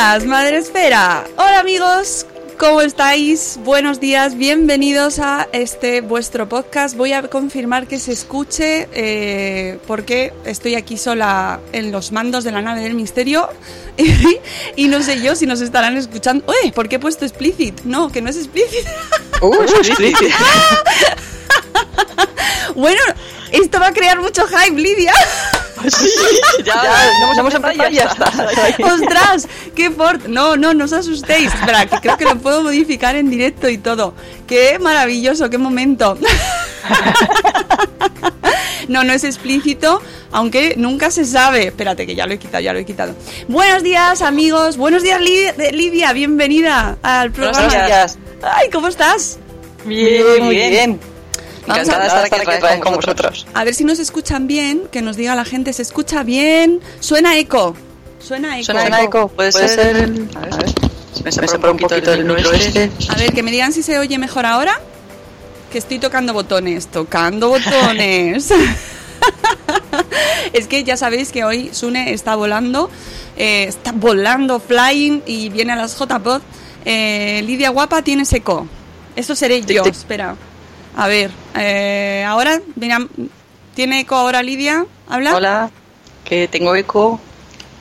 Días, Madre Esfera. Hola amigos, ¿cómo estáis? Buenos días, bienvenidos a este vuestro podcast. Voy a confirmar que se escuche eh, porque estoy aquí sola en los mandos de la nave del misterio y, no sé yo si nos estarán escuchando. ¡Uy! ¿Por qué he puesto explicit? No, que no es explicit. bueno, esto va a crear mucho hype, Lidia. ya, ya, vamos a empezar y ya está. ¡Ostras! ¡Qué fort! No, no, no os asustéis. Espera, que creo que lo puedo modificar en directo y todo. ¡Qué maravilloso! ¡Qué momento! No, no es explícito, aunque nunca se sabe. Espérate, que ya lo he quitado, ya lo he quitado. Buenos días, amigos. Buenos días, Li- Lidia. Bienvenida al programa. Buenos días. Ay, ¿cómo estás? Bien, muy bien. Vamos Encantada de a- estar aquí otra vez con vosotros. A ver si nos escuchan bien, que nos diga la gente, ¿se escucha bien? Suena eco. Suena eco. ¿Suena eco? ¿Puede ser el...? A ver, me separa un poquito del micro este. A ver, que me digan si se oye mejor ahora. Que estoy tocando botones, tocando botones. es que ya sabéis que hoy Sune está volando, eh, está volando, flying y viene a las JPod. Eh, Lidia Guapa tiene seco. Eso seré Tic, yo, tic. espera. A ver, eh, ahora, mira, ¿tiene eco ahora Lidia? ¿Habla? Hola, que tengo eco.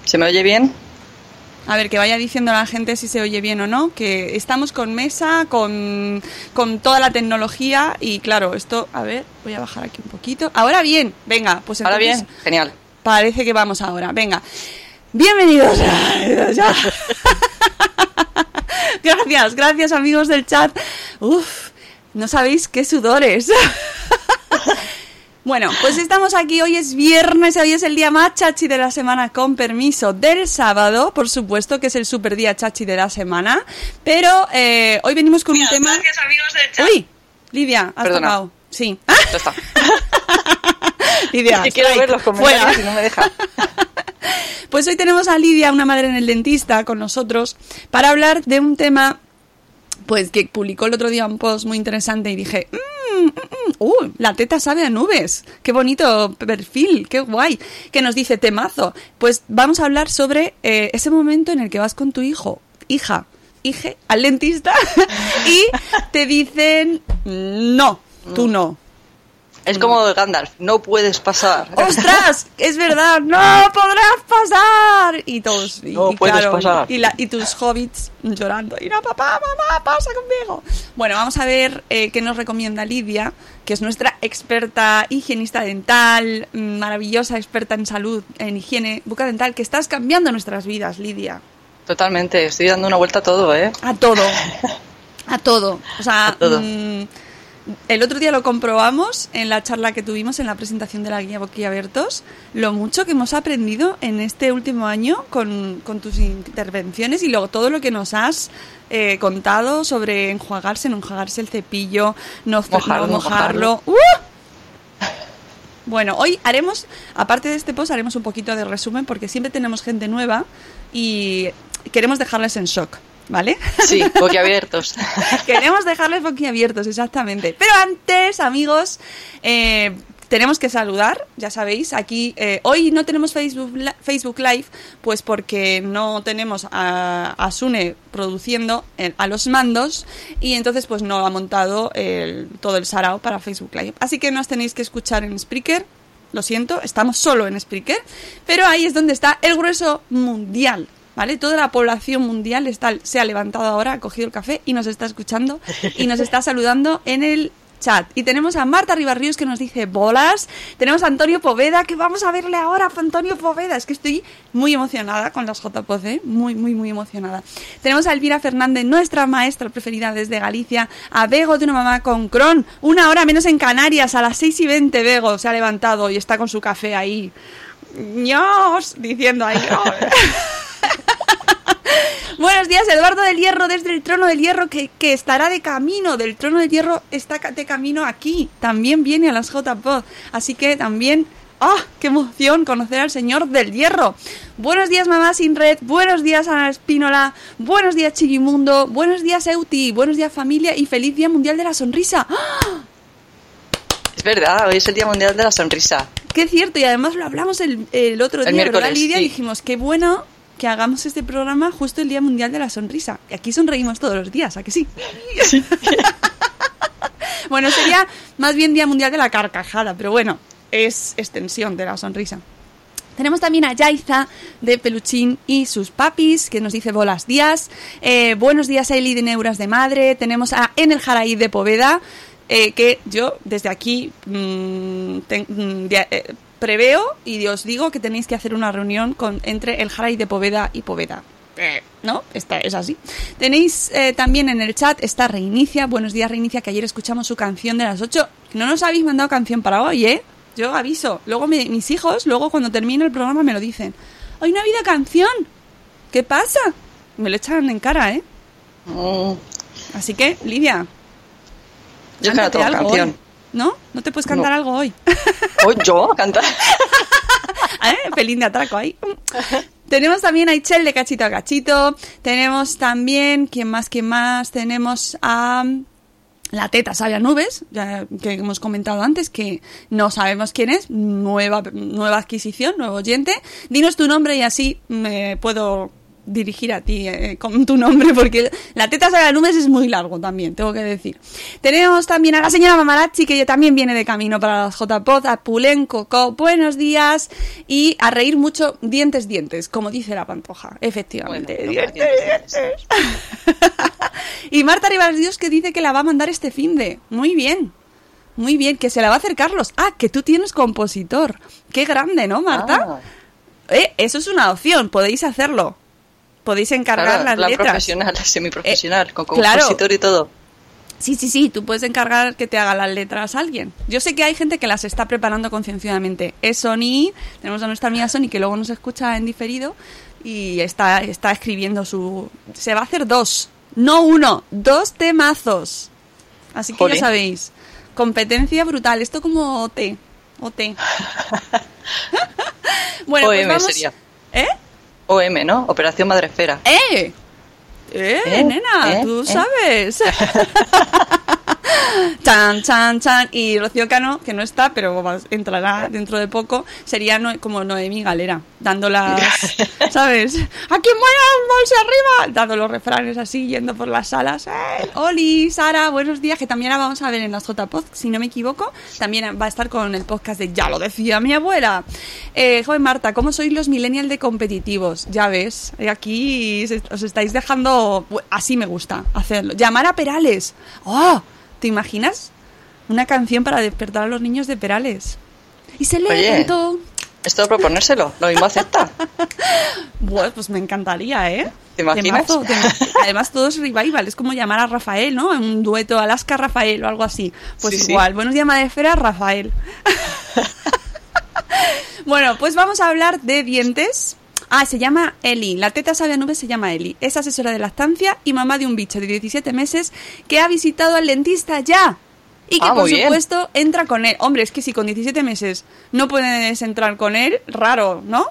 ¿Se me oye bien? A ver, que vaya diciendo a la gente si se oye bien o no, que estamos con mesa, con, con toda la tecnología y claro, esto, a ver, voy a bajar aquí un poquito. Ahora bien, venga, pues Ahora entonces bien, genial. parece que vamos ahora, venga. Bienvenidos. Gracias, gracias amigos del chat. Uf, no sabéis qué sudores. Bueno, pues estamos aquí, hoy es viernes, hoy es el día más chachi de la semana, con permiso del sábado, por supuesto que es el super día chachi de la semana, pero eh, hoy venimos con un tema... Uy, Lidia, has Perdona. tocado. Sí. Ya está. Lidia, Es que quiero ver los comentarios fuera. y no me deja. Pues hoy tenemos a Lidia, una madre en el dentista, con nosotros para hablar de un tema pues que publicó el otro día un post muy interesante y dije, "Mm, mm, mm, uh, la teta sabe a nubes, qué bonito perfil, qué guay, que nos dice temazo. Pues vamos a hablar sobre eh, ese momento en el que vas con tu hijo, hija, hije, al dentista y te dicen, no, tú no. Es como Gandalf, no puedes pasar. ¡Ostras! Es verdad, no podrás pasar. Y todos, y, No y puedes claro, pasar. Y, la- y tus hobbits llorando. Y no, papá, mamá, pasa conmigo. Bueno, vamos a ver eh, qué nos recomienda Lidia, que es nuestra experta higienista dental, mm, maravillosa experta en salud, en higiene bucodental, que estás cambiando nuestras vidas, Lidia. Totalmente, estoy dando una vuelta a todo, ¿eh? A todo. A todo. O sea, A todo. mm, el otro día lo comprobamos en la charla que tuvimos en la presentación de la guía Boquiabiertos, lo mucho que hemos aprendido en este último año con, con tus intervenciones y luego todo lo que nos has eh, contado sobre enjuagarse, no enjuagarse el cepillo, no Mojarlo, no mojarlo. ¡Uh! Bueno, hoy haremos, aparte de este post, haremos un poquito de resumen porque siempre tenemos gente nueva y queremos dejarles en shock, ¿vale? Sí, boquiabiertos. Queremos dejarles boquiabiertos, exactamente. Pero antes, amigos, eh, tenemos que saludar, ya sabéis, aquí eh, hoy no tenemos Facebook, Facebook Live, pues porque no tenemos a, a Sune produciendo el- a los mandos y entonces pues no ha montado el- todo el sarao para Facebook Live. Así que nos tenéis que escuchar en Spreaker. Lo siento, estamos solo en Spreaker, pero ahí es donde está el grueso mundial, ¿vale? Toda la población mundial está, se ha levantado ahora, ha cogido el café y nos está escuchando y nos está saludando en el chat. Y tenemos a Marta Ribarríos que nos dice bolas. Tenemos a Antonio Poveda, que vamos a verle ahora Antonio Poveda. Es que estoy muy emocionada con las JPOC, ¿eh? muy, muy, muy emocionada. Tenemos a Elvira Fernández, nuestra maestra preferida desde Galicia. A Bego de una mamá con Cron. Una hora menos en Canarias, a las 6 y 20 Bego se ha levantado y está con su café ahí. ños, diciendo ahí. "Oh". Buenos días, Eduardo del Hierro, desde el Trono del Hierro, que, que estará de camino. Del Trono del Hierro está de camino aquí. También viene a las JPod. Así que también. ¡Ah! ¡Qué emoción conocer al señor del hierro! Buenos días, mamá sin red. Buenos días, Ana Espínola. Buenos días, Chiquimundo. Buenos días, Euti. Buenos días, familia. Y feliz Día Mundial de la Sonrisa. ¡Ah! Es verdad, hoy es el Día Mundial de la Sonrisa. Qué cierto, y además lo hablamos el, el otro El día, ¿verdad, Lidia? sí. Dijimos, qué bueno que hagamos este programa justo el Día Mundial de la Sonrisa. Y aquí sonreímos todos los días, ¿a que sí? bueno, sería más bien Día Mundial de la Carcajada, pero bueno, es extensión de la sonrisa. Tenemos también a Yaiza de Peluchín y sus papis, que nos dice bolas días. Eh, buenos días Eli de Neuras de Madre. Tenemos a En el Jaraí de Poveda, eh, que yo desde aquí mm, ten- mm, eh, preveo y os digo que tenéis que hacer una reunión con, entre el Jaraí de Poveda y Poveda. Eh, ¿No? Esta es así. Tenéis eh, también en el chat está Reinicia. Buenos días, Reinicia, que ayer escuchamos su canción de las 8. No nos habéis mandado canción para hoy, ¿eh? Yo aviso. Luego me- mis hijos, luego cuando termine el programa me lo dicen. Hoy no ha habido canción. ¿Qué pasa? Me lo echan en cara, ¿eh? Mm, Así que, Lidia, yo tengo algo canción. ¿No? ¿No te puedes cantar No. algo hoy? ¿Oh, yo? ¿Cantar? ¿Eh? Pelín de atraco ahí. Tenemos también a Ichel de Cachito a Cachito. Tenemos también, ¿quién más? ¿Quién más? Tenemos a la teta Sabia Nubes, ya que hemos comentado antes, que no sabemos quién es, nueva, nueva adquisición, nuevo oyente. Dinos tu nombre y así me puedo dirigir a ti eh, con tu nombre, porque la teta Sabia Nubes es muy largo también, tengo que decir. Tenemos también a la señora Mamarachi, que también viene de camino para las JPod, a Pulen Coco, buenos días, y a reír mucho, dientes, dientes, como dice la pantoja, efectivamente. Bueno, dientes, dientes, dientes. y Marta Rivas Dios que dice que la va a mandar este fin de. Muy bien. Muy bien, que se la va a hacer Carlos. Ah, que tú tienes compositor. Qué grande, ¿no, Marta? Ah, Eh, eso es una opción, podéis hacerlo. Podéis encargar claro, las la letras. profesional, la semiprofesional, Eh, con claro. compositor y todo. Sí, sí, sí, tú puedes encargar que te haga las letras a alguien. Yo sé que hay gente que las está preparando concienciadamente. Es Sony, tenemos a nuestra amiga Sony que luego nos escucha en diferido y está, está escribiendo su... Se va a hacer dos, no uno, dos temazos. Así que Jolín. ya sabéis, competencia brutal. Esto como OT. OT. bueno, pues OM vamos... sería. ¿Eh? OM, ¿no? Operación Madrefera. ¡Eh! ¡Eh, ¿Eh? nena! ¿Eh? Tú ¿Eh? sabes. chan, chan, chan. Y Rocío Cano, que no está, pero entrará dentro de poco, sería como Noemí Galera, dando las. ¿Sabes? ¡A quién voy a bolsa arriba! Dando los refranes así, yendo por las salas. ¡Eh! Oli, Sara, buenos días, que también la vamos a ver en las JPod, si no me equivoco. También va a estar con el podcast de Ya lo decía mi abuela. Eh, joven Marta, ¿cómo sois los millennials de competitivos? Ya ves, aquí os estáis dejando. bu- Así me gusta hacerlo. Llamar a Perales. ¡Oh! ¿Te imaginas? Una canción para despertar a los niños de Perales. Y se Oye. levantó Esto de proponérselo, lo mismo acepta. Bueno, pues me encantaría, ¿eh? ¿Te imaginas? Temazo, temazo. Además, todo es revival. Es como llamar a Rafael, ¿no? En un dueto Alaska-Rafael o algo así. Pues Sí, sí. igual. Buenos días, Madrefera, Rafael. bueno, pues vamos a hablar de dientes. Ah, se llama Eli. La teta sabe a nube se llama Eli. Es asesora de lactancia y mamá de un bicho de 17 meses que ha visitado al dentista ya. Y que, Ah, por bien. supuesto, entra con él. Hombre, es que si con 17 meses no puedes entrar con él, raro, ¿no?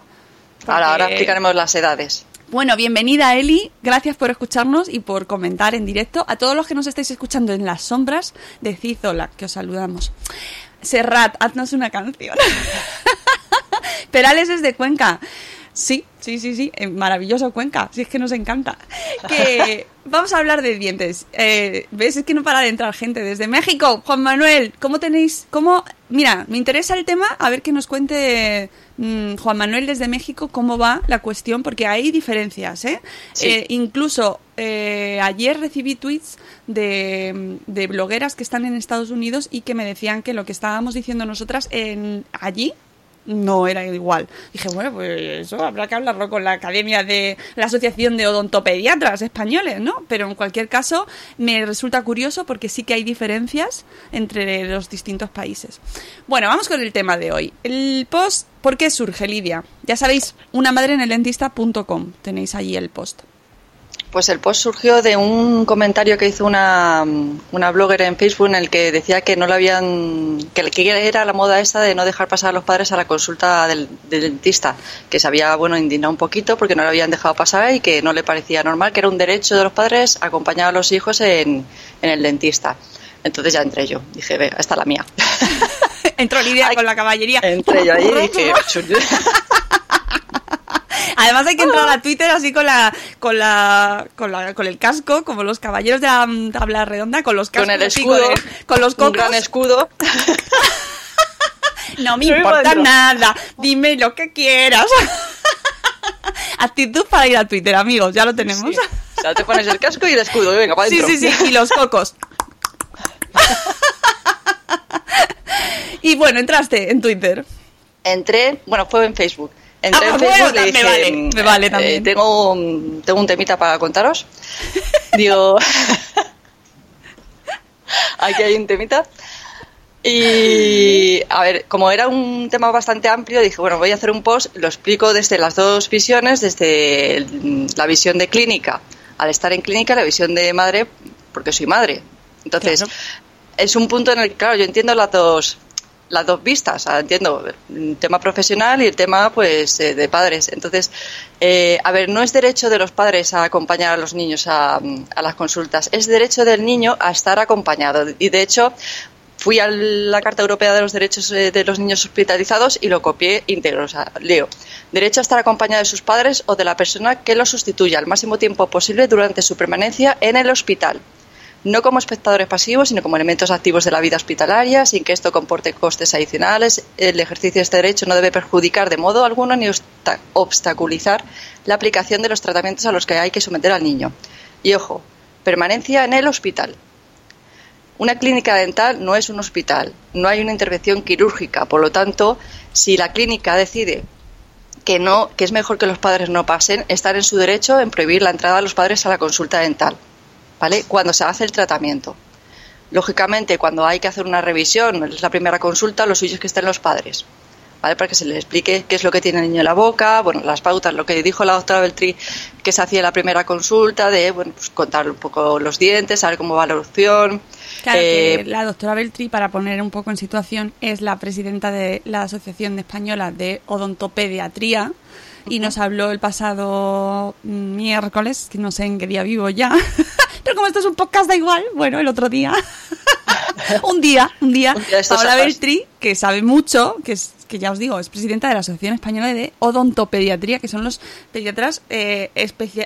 Ahora, ahora Porque- explicaremos las edades. bueno, bienvenida Eli, gracias por escucharnos y por comentar en directo. A todos los que nos estáis escuchando en las sombras, decid hola, que os saludamos. Serrat, haznos una canción. Perales es de Cuenca. Sí, sí, sí, sí, eh, maravilloso Cuenca, si es que nos encanta. Que vamos a hablar de dientes. Eh, ¿Ves? Es que no para de entrar gente desde México. Juan Manuel, ¿cómo tenéis? ¿Cómo? Mira, me interesa el tema, a ver que nos cuente mm, Juan Manuel desde México cómo va la cuestión, porque hay diferencias, ¿eh? Sí. Eh, incluso eh, ayer recibí tweets de, de blogueras que están en Estados Unidos y que me decían que lo que estábamos diciendo nosotras en allí no era igual. Dije, bueno, pues eso habrá que hablarlo con la Academia de la Asociación de Odontopediatras Españoles, ¿no? Pero en cualquier caso me resulta curioso porque sí que hay diferencias entre los distintos países. Bueno, vamos con el tema de hoy. El post, ¿por qué surge, Lidia? Ya sabéis, una madre en el dentista.com. Tenéis allí el post. Pues el post surgió de un comentario que hizo una, una blogger en Facebook en el que decía que no le habían que, que era la moda esta de no dejar pasar a los padres a la consulta del, del dentista, que se había bueno indignado un poquito porque no le habían dejado pasar y que no le parecía normal, que era un derecho de los padres acompañar a los hijos en, en el dentista. Entonces ya entré yo, dije, venga, esta es la mía. Entró Lidia Ay, con la caballería. Entré yo ahí y dije, Además hay que entrar a Twitter así con la, con la, con la, con el casco, como los caballeros de la tabla redonda, con los cascos con el escudo, con, el- con los un cocos. gran escudo. No me importa nada, dime lo que quieras. Actitud para ir a Twitter, amigos, ya lo tenemos. Sí. O sea, te pones el casco y el escudo, y venga, para Sí, sí, sí, y los cocos. y bueno, entraste en Twitter. Entré, bueno, fue en Facebook. Entré Ah, en bueno, Facebook y le me dije, vale, mm, me vale eh, también. tengo, un- tengo un temita para contaros. Digo, aquí hay un temita. Y a ver, como era un tema bastante amplio, dije, bueno, voy a hacer un post, lo explico desde las dos visiones, desde la visión de clínica, al estar en clínica, la visión de madre, porque soy madre. Entonces, Claro. es un punto en el que, claro, yo entiendo las dos las dos vistas, entiendo el tema profesional y el tema pues eh, de padres. Entonces, eh, a ver, no es derecho de los padres a acompañar a los niños a, a las consultas, es derecho del niño a estar acompañado. Y de hecho, fui a la Carta Europea de los Derechos eh, de los Niños Hospitalizados y lo copié íntegro. O leo. Derecho a estar acompañado de sus padres o de la persona que los sustituya al máximo tiempo posible durante su permanencia en el hospital. No como espectadores pasivos, sino como elementos activos de la vida hospitalaria, sin que esto comporte costes adicionales. El ejercicio de este derecho no debe perjudicar de modo alguno ni obsta- obstaculizar la aplicación de los tratamientos a los que hay que someter al niño. Y ojo, permanencia en el hospital. Una clínica dental no es un hospital, no hay una intervención quirúrgica, por lo tanto, si la clínica decide que no, que es mejor que los padres no pasen, estar en su derecho en prohibir la entrada a los padres a la consulta dental, ¿vale? Cuando se hace el tratamiento. Lógicamente, cuando hay que hacer una revisión, es la primera consulta, lo suyo es que estén los padres, ¿vale? Para que se les explique qué es lo que tiene el niño en la boca, bueno, las pautas, lo que dijo la doctora Beltrí, que se hacía la primera consulta, de, bueno, pues contar un poco los dientes, saber cómo va la erupción. Claro eh, que la doctora Beltri, para poner un poco en situación, es la presidenta de la Asociación Española de Odontopediatría y nos habló el pasado miércoles, que no sé en qué día vivo ya, pero como esto es un podcast da igual, bueno, el otro día, un día, un día, Un día Paola. Beltri, que sabe mucho, que es que ya os digo, es presidenta de la Asociación Española de Odontopediatría, que son los pediatras, eh,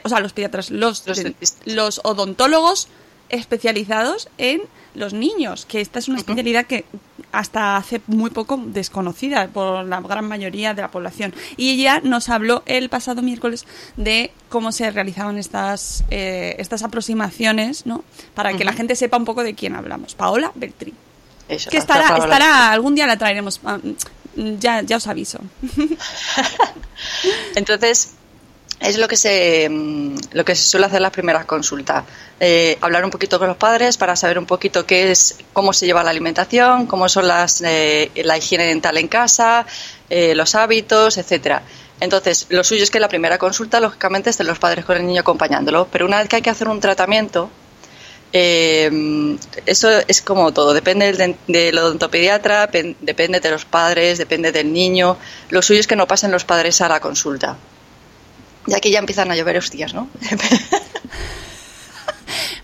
o sea, los pediatras, los, los odontólogos especializados en los niños, que esta es una especialidad que hasta hace muy poco desconocida por la gran mayoría de la población. Y ella nos habló el pasado miércoles de cómo se realizaban estas, eh, estas aproximaciones, ¿no? Para que la gente sepa un poco de quién hablamos. Paola Beltri. eso, Que estará, Paola. estará, algún día la traeremos. Ah, mm, ya, ya os aviso. Entonces, es lo que se mm, lo que se suele hacer las primeras consultas Eh, hablar un poquito con los padres para saber un poquito qué es cómo se lleva la alimentación cómo son las eh, la higiene dental en casa eh, los hábitos etcétera entonces lo suyo es que la primera consulta lógicamente estén los padres con el niño acompañándolo pero una vez que hay que hacer un tratamiento eh, eso es como todo, depende del, odontopediatra, pen- depende de los padres, depende del niño. Lo suyo es que no pasen los padres a la consulta. Y aquí ya empiezan a llover hostias, ¿no?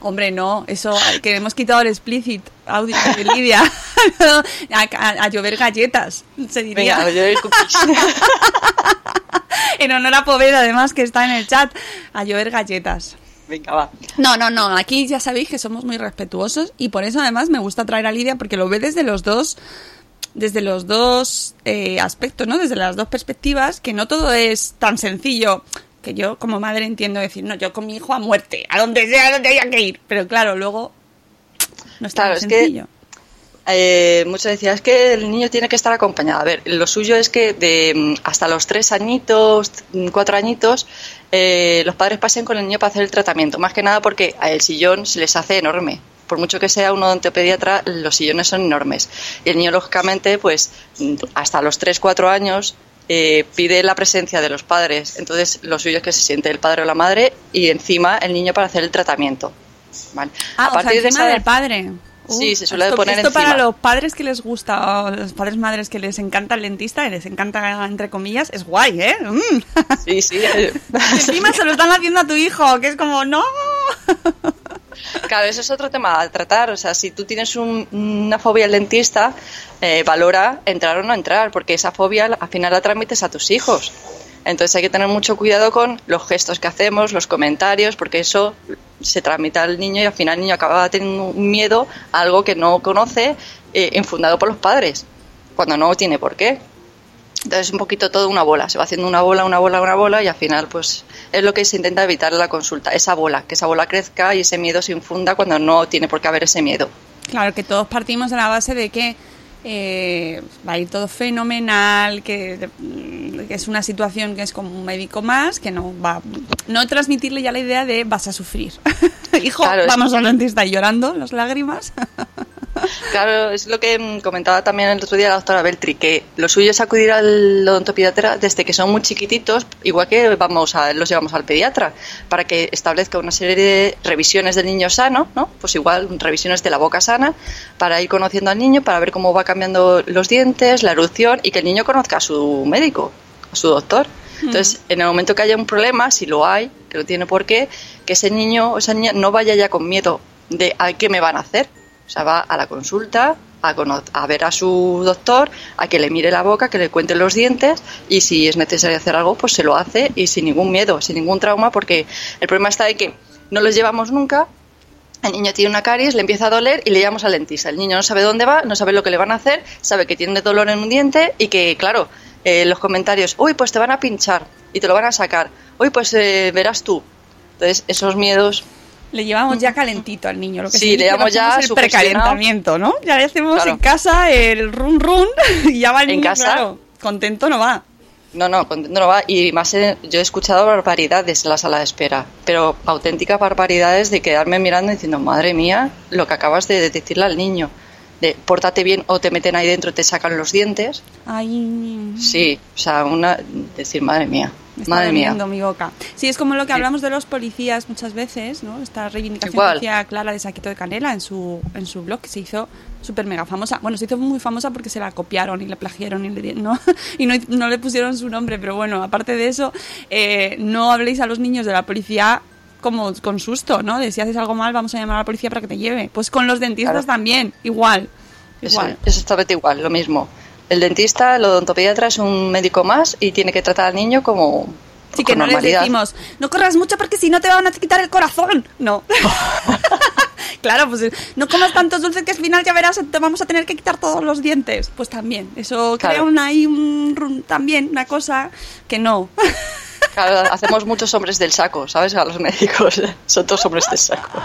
Hombre, no, eso que hemos quitado el explicit audio de Lidia. a, a- a llover galletas, se diría. Venga, a llover cookies. en honor a Poveda, además, que está en el chat, a llover galletas. Venga, va. No, no, no, aquí ya sabéis que somos muy respetuosos y por eso además me gusta traer a Lidia porque lo ve desde los dos desde los dos eh, aspectos, ¿no? Desde las dos perspectivas, que no todo es tan sencillo que yo como madre entiendo decir, no, yo con mi hijo a muerte, a donde sea, a donde haya que ir. Pero claro, luego no es tan Claro, es que- sencillo. Eh, muchos decían, es que el niño tiene que estar acompañado. A ver, lo suyo es que de mm, hasta los tres añitos, mm, cuatro añitos, eh, los padres pasen con el niño para hacer el tratamiento. Más que nada porque a el sillón se les hace enorme. Por mucho que sea un odontopediatra, los sillones son enormes. Y el niño, lógicamente, pues mm, hasta los tres, cuatro años eh, pide la presencia de los padres. Entonces, lo suyo es que se siente el padre o la madre y encima el niño para hacer el tratamiento. ¿vale? Ah, o sea, encima del padre. Sí, se suele esto, poner esto para encima. los padres que les gusta, o los padres madres que les encanta el dentista y les encanta, entre comillas, es guay, ¿eh? Mm. Sí, sí. Encima se lo están haciendo a tu hijo, que es como, no. Claro, eso es otro tema a tratar. O sea, si tú tienes un- una fobia al dentista, eh, valora entrar o no entrar, porque esa fobia al final la transmites a tus hijos. Entonces hay que tener mucho cuidado con los gestos que hacemos, los comentarios, porque eso se transmite al niño y al final el niño acaba teniendo un miedo a algo que no conoce, eh, infundado por los padres, cuando no tiene por qué. Entonces es un poquito todo una bola, se va haciendo una bola, una bola, una bola y al final pues es lo que se intenta evitar en la consulta, esa bola, que esa bola crezca y ese miedo se infunda cuando no tiene por qué haber ese miedo. Claro, que todos partimos de la base de que eh, va a ir todo fenomenal, que, que es una situación que es como un médico más, que no va no transmitirle ya la idea de vas a sufrir. Hijo, Claro, vamos al dentista llorando, las lágrimas. Claro, es lo que comentaba también el otro día la doctora Beltri, que lo suyo es acudir al odontopediatra desde que son muy chiquititos, igual que vamos a, los llevamos al pediatra, para que establezca una serie de revisiones del niño sano, ¿no? Pues igual revisiones de la boca sana, para ir conociendo al niño, para ver cómo va cambiando los dientes, la erupción y que el niño conozca a su médico, a su doctor. Entonces, en el momento que haya un problema, si lo hay, que no tiene por qué, que ese niño o esa niña no vaya ya con miedo de a qué me van a hacer. O sea, va a la consulta, a, a ver a su doctor, a que le mire la boca, que le cuente los dientes y si es necesario hacer algo, pues se lo hace y sin ningún miedo, sin ningún trauma, porque el problema está de que no los llevamos nunca. El niño tiene una caries, le empieza a doler y le llevamos al dentista. El niño no sabe dónde va, no sabe lo que le van a hacer, sabe que tiene dolor en un diente y que, claro, eh, los comentarios, uy, pues te van a pinchar y te lo van a sacar, uy, pues eh, verás tú. Entonces, esos miedos Le llevamos ya calentito al niño, lo que Sí, le llevamos ya el precalentamiento, ¿no? Ya le hacemos Claro. en casa el run run y ya va el En niño, casa. claro, contento no va. No, no, contento no va. Y más, yo he escuchado barbaridades en la sala de espera, pero auténticas barbaridades de quedarme mirando y diciendo, madre mía, lo que acabas de decirle al niño, de pórtate bien o te meten ahí dentro y te sacan los dientes. Ay, Sí, o sea, una, decir, madre mía, me está madre mía. mi boca. Sí, es como lo que hablamos de los policías muchas veces, ¿no? Esta reivindicación Igual. que hacía Clara de Saquito de Canela en su, en su blog, que se hizo súper mega famosa. Bueno, se hizo muy famosa porque se la copiaron y la plagiaron y, le, ¿no? y no, no le pusieron su nombre, pero bueno, aparte de eso, eh, no habléis a los niños de la policía como con susto, ¿no? De si haces algo mal, vamos a llamar a la policía para que te lleve. Pues con los dentistas Claro. también, igual. Es, Igual. es exactamente igual, lo mismo. El dentista, el odontopediatra es un médico más y tiene que tratar al niño como Sí, que no les decimos, no corras mucho porque si no te van a quitar el corazón. No. claro, pues no comas tantos dulces que al final ya verás, te vamos a tener que quitar todos los dientes. Pues también, eso crea Claro. una, ahí un, también una cosa que no. Claro, hacemos muchos hombres del saco, ¿sabes? A los médicos son todos hombres del saco.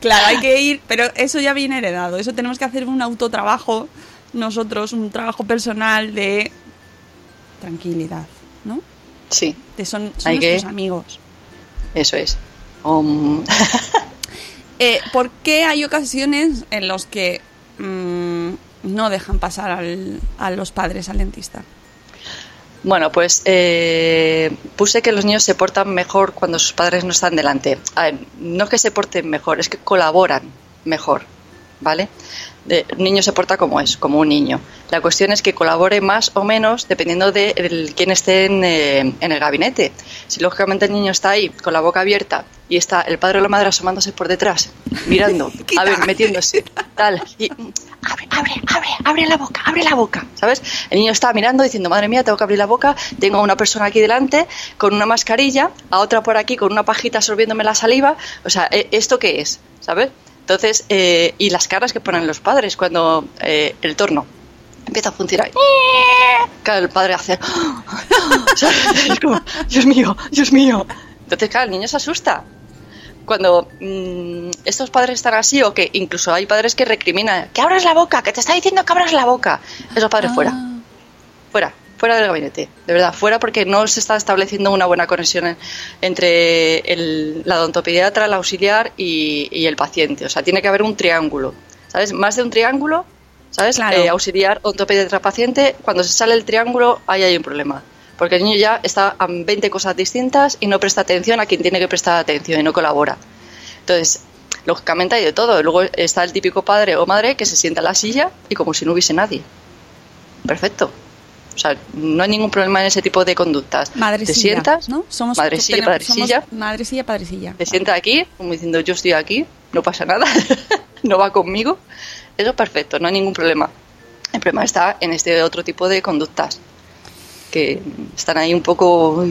claro, hay que ir, pero eso ya viene heredado. Eso tenemos que hacer un autotrabajo nosotros un trabajo personal de tranquilidad, ¿no? Sí, De son, son que- amigos. eso es. Um, Eh, ¿Por qué hay ocasiones en los que mm, no dejan pasar al- a los padres al dentista? Bueno, pues eh, puse que los niños se portan mejor cuando sus padres no están delante. A ver, no es que se porten mejor, es que colaboran mejor, ¿vale? De- el niño se porta como es, como un niño. La cuestión es que colabore más o menos dependiendo de el- quién esté en, eh, en el gabinete. Si lógicamente el niño está ahí con la boca abierta y está el padre o la madre asomándose por detrás, mirando, a ver, metiéndose, tal, y abre, abre, abre, abre la boca, abre la boca, ¿sabes? El niño está mirando diciendo, madre mía, tengo que abrir la boca, tengo a una persona aquí delante con una mascarilla, a otra por aquí con una pajita absorbiéndome la saliva, o sea, ¿e- ¿esto qué es? ¿Sabes? Entonces, eh, y las caras que ponen los padres cuando eh, el torno empieza a funcionar. Claro, el padre hace. ¿sabes? Es como, Dios mío, Dios mío. Entonces, claro, el niño se asusta. Cuando mm, estos padres están así, o que incluso hay padres que recriminan, que abras la boca, que te está diciendo que abras la boca. Esos padres fuera, Ah, fuera, fuera del gabinete. De verdad, fuera porque no se está estableciendo una buena conexión en- entre el, la odontopediatra, el auxiliar y, y el paciente. O sea, tiene que haber un triángulo. ¿Sabes? Más de un triángulo, ¿sabes? Claro. Eh, auxiliar, odontopediatra, paciente. Cuando se sale el triángulo, ahí hay un problema. Porque el niño ya está a 20 cosas distintas y no presta atención a quien tiene que prestar atención y no colabora. Entonces, lógicamente hay de todo. Luego está el típico padre o madre que se sienta en la silla y como si no hubiese nadie. Perfecto. O sea, no hay ningún problema en ese tipo de conductas. Madre Te sientas, ¿no? Somos, madrecilla, tenemos- padrecilla, somos madrecilla, padrecilla. te sienta aquí, como diciendo yo estoy aquí, no pasa nada, no va conmigo. Eso es perfecto, no hay ningún problema. El problema está en este otro tipo de conductas que están ahí un poco.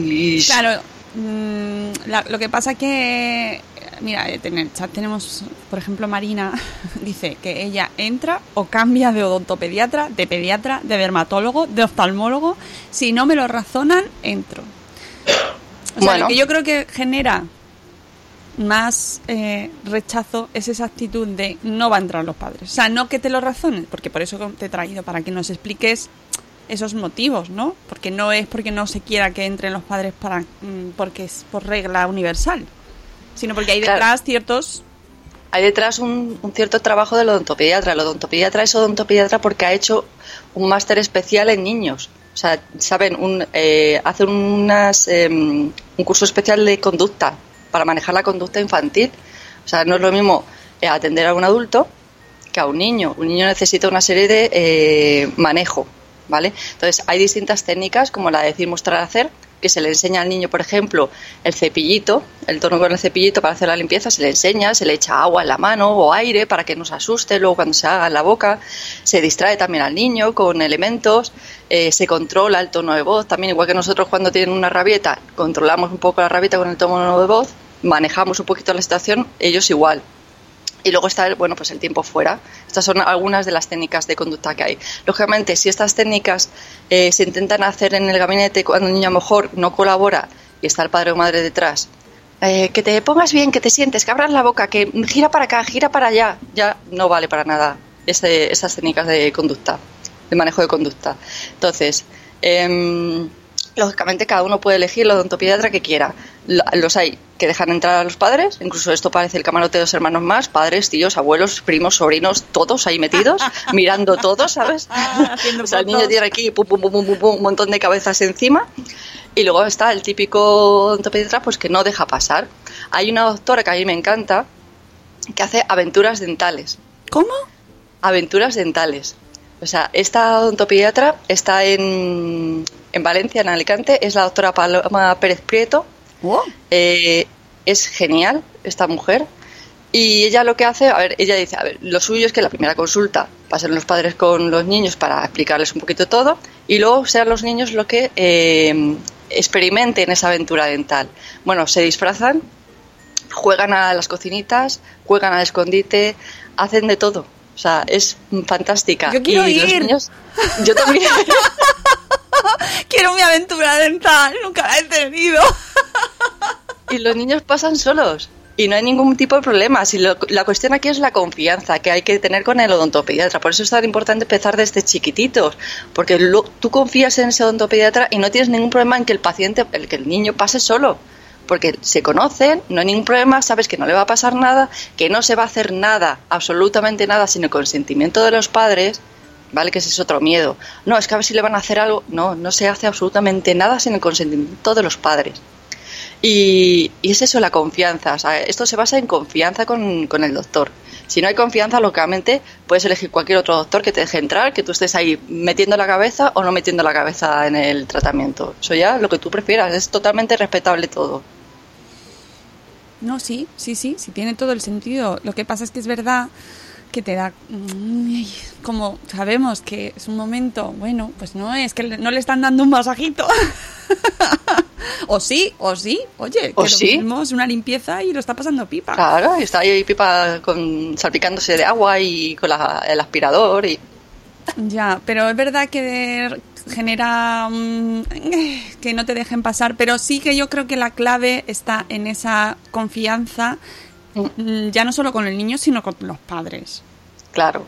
Claro, mm, la- lo que pasa que, mira, en el chat tenemos, por ejemplo, Marina dice que ella entra o cambia de odontopediatra, de pediatra, de dermatólogo, de oftalmólogo. Si no me lo razonan, entro. O sea, Bueno. lo que yo creo que genera más eh, rechazo es esa actitud de no va a entrar los padres. O sea, no que te lo razonen, porque por eso te he traído, para que nos expliques esos motivos, ¿no? Porque no es porque no se quiera que entren los padres para mm, porque es por regla universal, sino porque hay Claro. detrás ciertos hay detrás un, un cierto trabajo del odontopediatra. El odontopediatra es odontopediatra porque ha hecho un máster especial en niños. O sea, saben, un, eh, hacen unas, em, un curso especial de conducta para manejar la conducta infantil. O sea, no es lo mismo eh, atender a un adulto que a un niño. Un niño necesita una serie de eh, manejo, ¿vale? Entonces, hay distintas técnicas, como la de decir, mostrar, hacer, que se le enseña al niño, por ejemplo, el cepillito, el tono con el cepillito para hacer la limpieza, se le enseña, se le echa agua en la mano o aire para que no se asuste, luego cuando se haga en la boca, se distrae también al niño con elementos, eh, se controla el tono de voz, también igual que nosotros cuando tienen una rabieta, controlamos un poco la rabieta con el tono de voz, manejamos un poquito la situación, ellos igual. Y luego está bueno, pues el tiempo fuera. Estas son algunas de las técnicas de conducta que hay. Lógicamente, si estas técnicas eh, se intentan hacer en el gabinete cuando un niño mejor no colabora y está el padre o madre detrás, eh, que te pongas bien, que te sientes, que abras la boca, que gira para acá, gira para allá, ya no vale para nada ese- esas técnicas de conducta, de manejo de conducta. Entonces, em, lógicamente cada uno puede elegir la odontopediatra que quiera. Lo- Los hay que dejan entrar a los padres, incluso esto parece el camarote de dos hermanos más, padres, tíos, abuelos, primos, sobrinos, todos ahí metidos, mirando todos, ¿sabes? Haciendo o sea, el niño tiene aquí pum, pum, pum, pum, pum, pum, un montón de cabezas encima. Y luego está el típico odontopediatra pues que no deja pasar. Hay una doctora que a mí me encanta que hace aventuras dentales ¿Cómo? aventuras dentales. O sea, esta odontopediatra está en, en Valencia, en Alicante, es la doctora Paloma Pérez Prieto. Oh, Eh, es genial esta mujer. Y ella lo que hace, a ver, ella dice, a ver, lo suyo es que la primera consulta pasen los padres con los niños para explicarles un poquito todo y luego sean los niños lo que eh, experimenten esa aventura dental. Bueno, se disfrazan, juegan a las cocinitas, juegan al escondite, hacen de todo. O sea, es fantástica. Yo quiero y los ir. niños, yo también. quiero mi aventura dental, nunca la he tenido. y los niños pasan solos. Y no hay ningún tipo de problema. Si lo- la cuestión aquí es la confianza que hay que tener con el odontopediatra. Por eso es tan importante empezar desde chiquititos. Porque lo- tú confías en ese odontopediatra y no tienes ningún problema en que el paciente, el que el niño pase solo. Porque se conocen, no hay ningún problema, sabes que no le va a pasar nada, que no se va a hacer nada, absolutamente nada, sin el consentimiento de los padres. ¿Vale? Que ese es otro miedo. No, es que a ver si le van a hacer algo. No, no se hace absolutamente nada sin el consentimiento de los padres. Y, es eso, la confianza. O sea, esto se basa en confianza con, con el doctor. Si no hay confianza, lógicamente puedes elegir cualquier otro doctor que te deje entrar, que tú estés ahí metiendo la cabeza o no metiendo la cabeza en el tratamiento. Eso ya lo que tú prefieras, es totalmente respetable todo. No, sí, sí, sí, sí tiene todo el sentido. Lo que pasa es que es verdad que te da mm, como sabemos que es un momento, bueno, pues no es que no le están dando un masajito. o sí, o sí, oye, O que sí. lo mismo es una limpieza y lo está pasando pipa. Claro, está ahí pipa con, salpicándose de agua y con la- el aspirador y Ya, pero es verdad que genera mm, que no te dejen pasar, pero sí que yo creo que la clave está en esa confianza, mm, ya no solo con el niño, sino con los padres. Claro.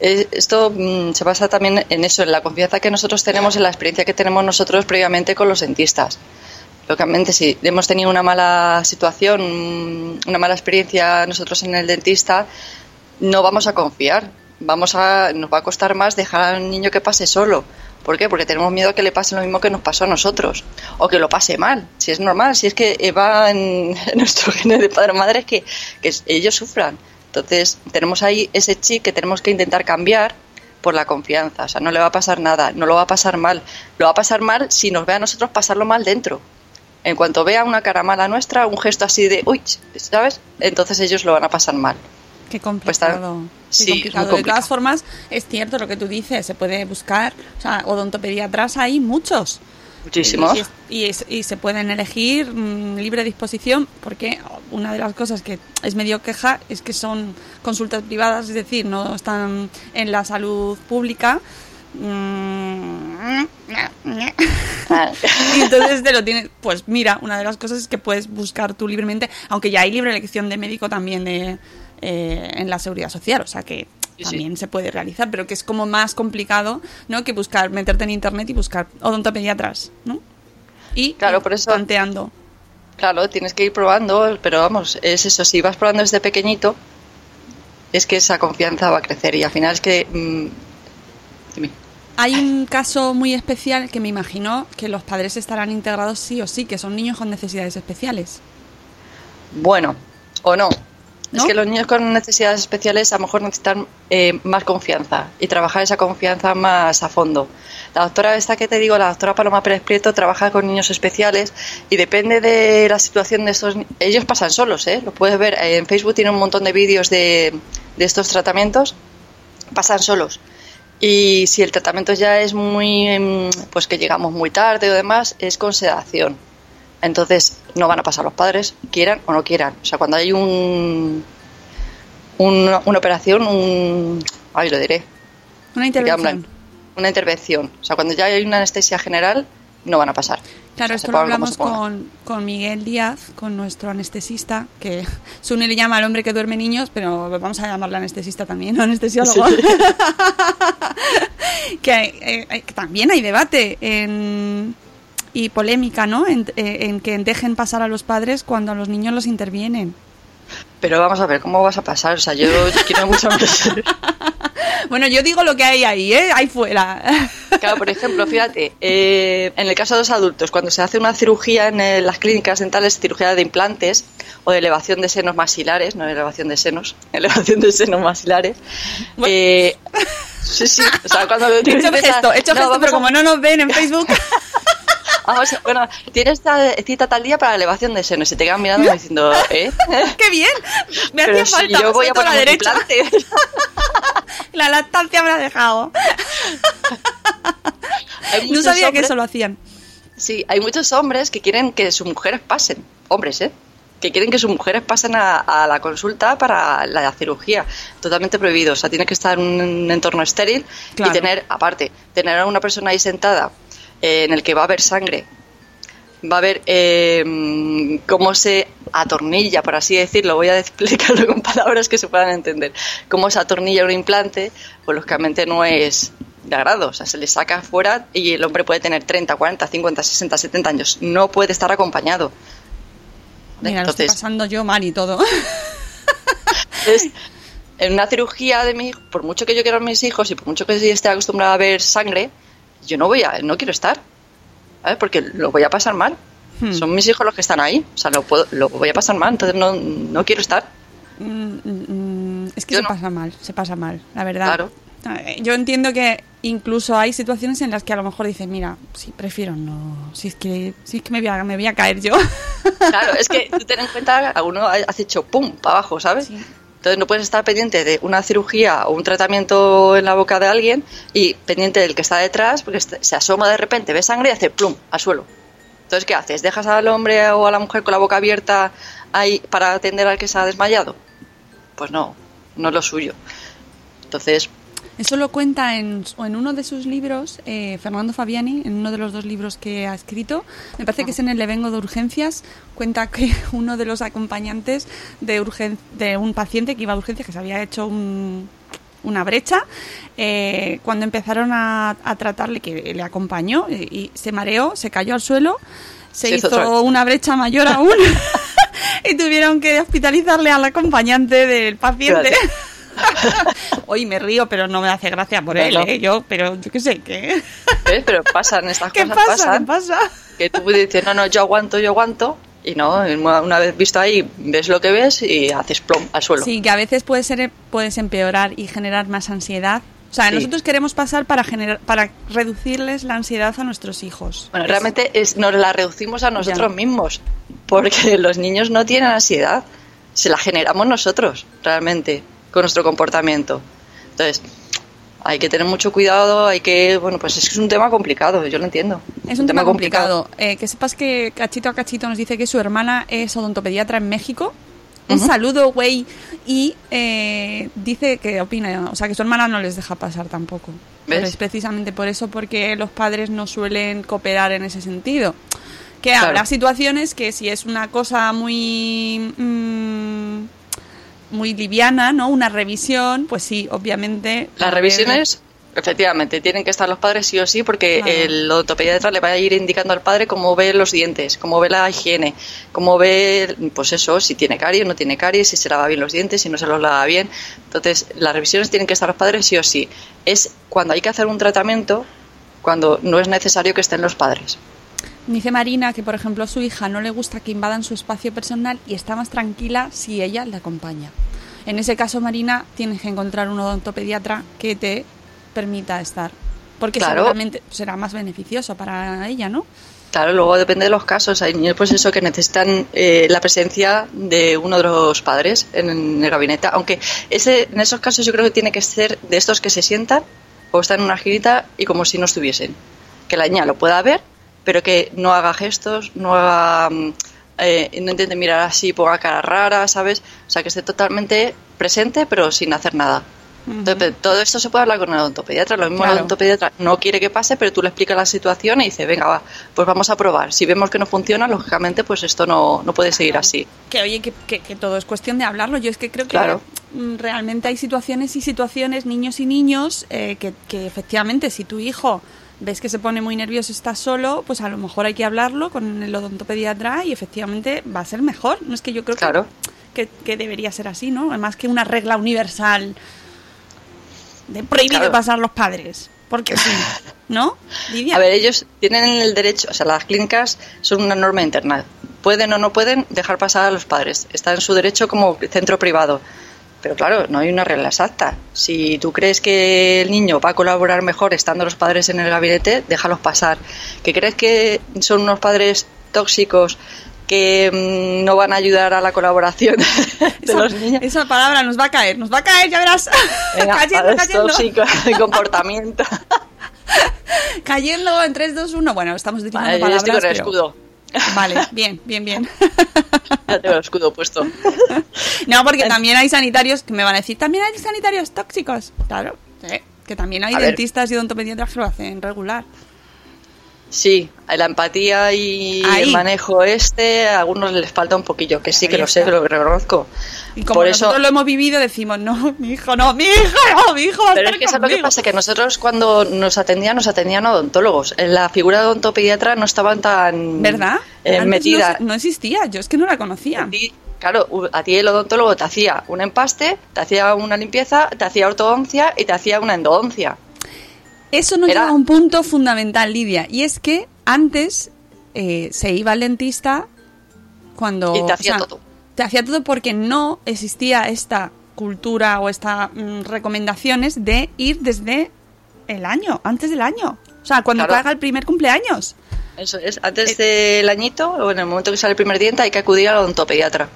Eh, Esto mm, se basa también en eso, en la confianza que nosotros tenemos, en la experiencia que tenemos nosotros previamente con los dentistas. Lógicamente, si hemos tenido una mala situación, una mala experiencia nosotros en el dentista, no vamos a confiar. Vamos a, nos va a costar más dejar al niño que pase solo. ¿Por qué? Porque tenemos miedo a que le pase lo mismo que nos pasó a nosotros. O que lo pase mal. Si es normal, si es que va en, nuestro gen de padre o madre, que, ellos sufran. Entonces, tenemos ahí ese chip que tenemos que intentar cambiar por la confianza. O sea, no le va a pasar nada, no lo va a pasar mal. Lo va a pasar mal si nos ve a nosotros pasarlo mal dentro. En cuanto vea una cara mala nuestra, un gesto así de, uy, ¿sabes? Entonces ellos lo van a pasar mal. Qué Pues complicado. Qué sí, es muy complicado. De todas formas, es cierto lo que tú dices, se puede buscar, o sea, odontopediatras hay muchos. Muchísimos. Y, y es- y se pueden elegir mm, libre disposición, porque una de las cosas que es medio queja es que son consultas privadas, es decir, no están en la salud pública. Mm, y entonces te lo tienes, pues mira, una de las cosas es que puedes buscar tú libremente, aunque ya hay libre elección de médico también de, eh, en la seguridad social, o sea que sí. también se puede realizar, pero que es como más complicado, ¿no? Que buscar, meterte en internet y buscar odontopediatras, ¿no? Y Claro, por eso- tanteando. Claro, tienes que ir probando, pero vamos, es eso, si vas probando desde pequeñito, es que esa confianza va a crecer y al final es que... mm, dime. Hay un caso muy especial que me imagino que los padres estarán integrados sí o sí, que son niños con necesidades especiales. Bueno, o no. ¿No? Es que los niños con necesidades especiales a lo mejor necesitan eh, más confianza y trabajar esa confianza más a fondo. La doctora esta que te digo, la doctora Paloma Pérez Prieto, trabaja con niños especiales y depende de la situación de estos... Ellos pasan solos, ¿eh? Lo puedes ver. En Facebook tiene un montón de vídeos de, de estos tratamientos. Pasan solos. Y si el tratamiento ya es muy... em, Pues que llegamos muy tarde o demás, es con sedación. Entonces no van a pasar los padres, quieran o no quieran. O sea, cuando hay un, un- una operación, un, ay, lo diré, Una intervención. una intervención. O sea, cuando ya hay una anestesia general, no van a pasar. Claro, O sea, se esto lo hablamos con, con Miguel Díaz, con nuestro anestesista, que Sune le llama al hombre que duerme niños, pero vamos a llamarle anestesista también, ¿no? anestesiólogo. que, eh, eh, que también hay debate en- y polémica, ¿no? En, eh, en que dejen pasar a los padres cuando a los niños los intervienen. Pero vamos a ver, ¿cómo vas a pasar? O sea, yo quiero mucho más. Bueno, yo digo lo que hay ahí, ¿eh? Ahí fuera. Claro, por ejemplo, fíjate, eh, en el caso de los adultos, cuando se hace una cirugía en eh, las clínicas dentales, cirugía de implantes o de elevación de senos maxilares, no elevación de senos, elevación de senos maxilares. eh, sí, sí, o sea, cuando He hecho el gesto, he hecho no, gesto, pero a- como no nos ven en Facebook... Vamos, bueno, tienes ta- cita tal día para elevación de senos y te quedan mirando diciendo, ¿eh? ¡Qué bien! Me hacía si falta. yo voy a a la derecha. La lactancia me la ha dejado. No sabía que hombres- eso lo hacían. Sí, hay muchos hombres que quieren que sus mujeres pasen, hombres, ¿eh? Que quieren que sus mujeres pasen a, a la consulta para la cirugía. Totalmente prohibido. O sea, tiene que estar en un entorno estéril Claro. y tener, aparte, tener a una persona ahí sentada eh, en el que va a haber sangre va a ver eh, cómo se atornilla, por así decirlo, voy a explicarlo con palabras que se puedan entender, cómo se atornilla un implante, pues lógicamente no es de agrado, o sea, se le saca fuera y el hombre puede tener 30, 40, 50, 60, 70 años, no puede estar acompañado. Mira, lo estoy Entonces, pasando yo mal y todo. es- en una cirugía de mi hijo, por mucho que yo quiera a mis hijos y por mucho que yo esté acostumbrada a ver sangre, yo no voy a, no quiero estar, ¿sabes? Porque lo voy a pasar mal. Hmm. Son mis hijos los que están ahí, o sea, lo, puedo, lo voy a pasar mal, entonces no, no quiero estar. Mm, mm, es que Yo se no. pasa mal, se pasa mal, la verdad. Claro. Eh, Yo entiendo que incluso hay situaciones en las que a lo mejor dices, mira, sí, prefiero no. Si es que, si es que me, voy a, me voy a caer yo. Claro, es que tú ten en cuenta, a uno has hecho pum, para abajo, ¿sabes? Sí. Entonces no puedes estar pendiente de una cirugía o un tratamiento en la boca de alguien y pendiente del que está detrás, porque est- se asoma de repente, ve sangre y hace plum, al suelo. Entonces, ¿qué haces? ¿Dejas al hombre o a la mujer con la boca abierta ahí para atender al que se ha desmayado? Pues no, no es lo suyo. Entonces, Eso lo cuenta en, en uno de sus libros, eh, Fernando Fabiani, en uno de los dos libros que ha escrito. Me parece que es en el Levengo de Urgencias. Cuenta que uno de los acompañantes de, urgen- de un paciente que iba a urgencias, que se había hecho un- una brecha, eh, cuando empezaron a, a tratarle, que le acompañó y, y se mareó, se cayó al suelo, se, Se hizo una brecha mayor aún y tuvieron que hospitalizarle al acompañante del paciente. Hoy me río, pero no me hace gracia por él. ¿eh? Yo, pero yo qué sé, ¿qué? ¿ves? Pero pasan estas ¿Qué cosas. pasa? ¿Qué pasan, pasa? Que tú dices, no, no, yo aguanto, yo aguanto. Y no, una vez visto ahí, ves lo que ves y haces plom al suelo. Sí, que a veces puede ser, puedes empeorar y generar más ansiedad. O sea, Sí. nosotros queremos pasar para generar, para reducirles la ansiedad a nuestros hijos. Bueno, realmente es, nos la reducimos a nosotros Ya. mismos, porque los niños no tienen ansiedad, se la generamos nosotros, realmente, con nuestro comportamiento. Entonces, hay que tener mucho cuidado, hay que, bueno, pues es un tema complicado, yo lo entiendo. Es un tema complicado. Eh, que sepas que Cachito a Cachito nos dice que su hermana es odontopediatra en México. Un saludo, güey. Y eh, dice que opina, o sea, que su hermana no les deja pasar tampoco. Pero ¿Ves? es precisamente por eso, porque los padres no suelen cooperar en ese sentido. Que Claro. habrá situaciones que si es una cosa muy... mm, muy liviana, ¿no? Una revisión, pues sí, obviamente. Las revisiones, efectivamente, tienen que estar los padres sí o sí, porque Claro. el odontopediatra le va a ir indicando al padre cómo ve los dientes, cómo ve la higiene, cómo ve, pues eso, si tiene caries, no tiene caries, si se lava bien los dientes, si no se los lava bien. Entonces, las revisiones tienen que estar los padres sí o sí. Es cuando hay que hacer un tratamiento, cuando no es necesario que estén los padres. Dice Marina que, por ejemplo, a su hija no le gusta que invadan su espacio personal y está más tranquila si ella le acompaña. En ese caso, Marina, tienes que encontrar un odontopediatra que te permita estar. Porque Claro. seguramente será más beneficioso para ella, ¿no? Claro, luego depende de los casos. Hay niños, pues eso, que necesitan eh, la presencia de uno de los padres en el gabinete. Aunque ese, en esos casos yo creo que tiene que ser de estos que se sientan o están en una girita y como si no estuviesen. Que la niña lo pueda ver, pero que no haga gestos, no haga, mm, eh, no intente mirar así, ponga cara rara, ¿sabes? O sea, que esté totalmente presente, pero sin hacer nada. Entonces, todo esto se puede hablar con el odontopediatra. Lo mismo Claro. el odontopediatra no quiere que pase, pero tú le explicas la situación y dice, venga, va, pues vamos a probar. Si vemos que no funciona, lógicamente, pues esto no, no puede seguir así. Que oye, que, que- que todo es cuestión de hablarlo. Yo es que creo que Claro. mm, realmente hay situaciones y situaciones, niños y niños, eh, que, que efectivamente si tu hijo ves que se pone muy nervioso, está solo, pues a lo mejor hay que hablarlo con el odontopediatra y efectivamente va a ser mejor. No es que yo creo que- Claro. que, que debería ser así, ¿no? Más que una regla universal de prohibido Claro. pasar los padres. Porque sí, ¿no? Lidia? A ver, ellos tienen el derecho, o sea, las clínicas son una norma interna. Pueden o no pueden dejar pasar a los padres. Está en su derecho como centro privado. Pero claro, no hay una regla exacta. Si tú crees que el niño va a colaborar mejor estando los padres en el gabinete, déjalos pasar. ¿Que crees que son unos padres tóxicos que mm, no van a ayudar a la colaboración de esa, los niños? esa palabra nos va a caer, nos va a caer, ya verás. Venga, cayendo, cayendo. tóxicos de comportamiento. Cayendo en 3, 2, 1. Bueno, estamos diciendo Vale, yo palabras. estoy con el pero- escudo. Vale, bien, bien, bien. Ya tengo el escudo puesto. No, porque también hay sanitarios que me van a decir, también hay sanitarios tóxicos. Claro, que también hay A ver. dentistas y odontopediatras que lo hacen regular. Sí, la empatía y Ahí. el manejo este, a algunos les falta un poquillo, que sí, que lo sé, lo reconozco. Y como Por eso, nosotros lo hemos vivido, decimos, no, mi hijo no, mi hijo no, mi hijo va a pero estar es que ¿sabes lo que conmigo". pasa? Que nosotros cuando nos atendían, nos atendían odontólogos. En la figura de odontopediatra no estaban tan ¿Verdad? eh, metida. No, no existía, yo es que no la conocía. Claro, a ti el odontólogo te hacía un empaste, te hacía una limpieza, te hacía ortodoncia y te hacía una endodoncia. Eso nos Era- lleva a un punto fundamental, Lidia, y es que antes eh, se iba al dentista cuando... Y te hacía todo. Te hacía todo porque no existía esta cultura o estas recomendaciones de ir desde el año, antes del año. O sea, cuando Claro. caiga el primer cumpleaños. Eso es, antes del añito o en el momento que sale el primer diente hay que acudir al odontopediatra.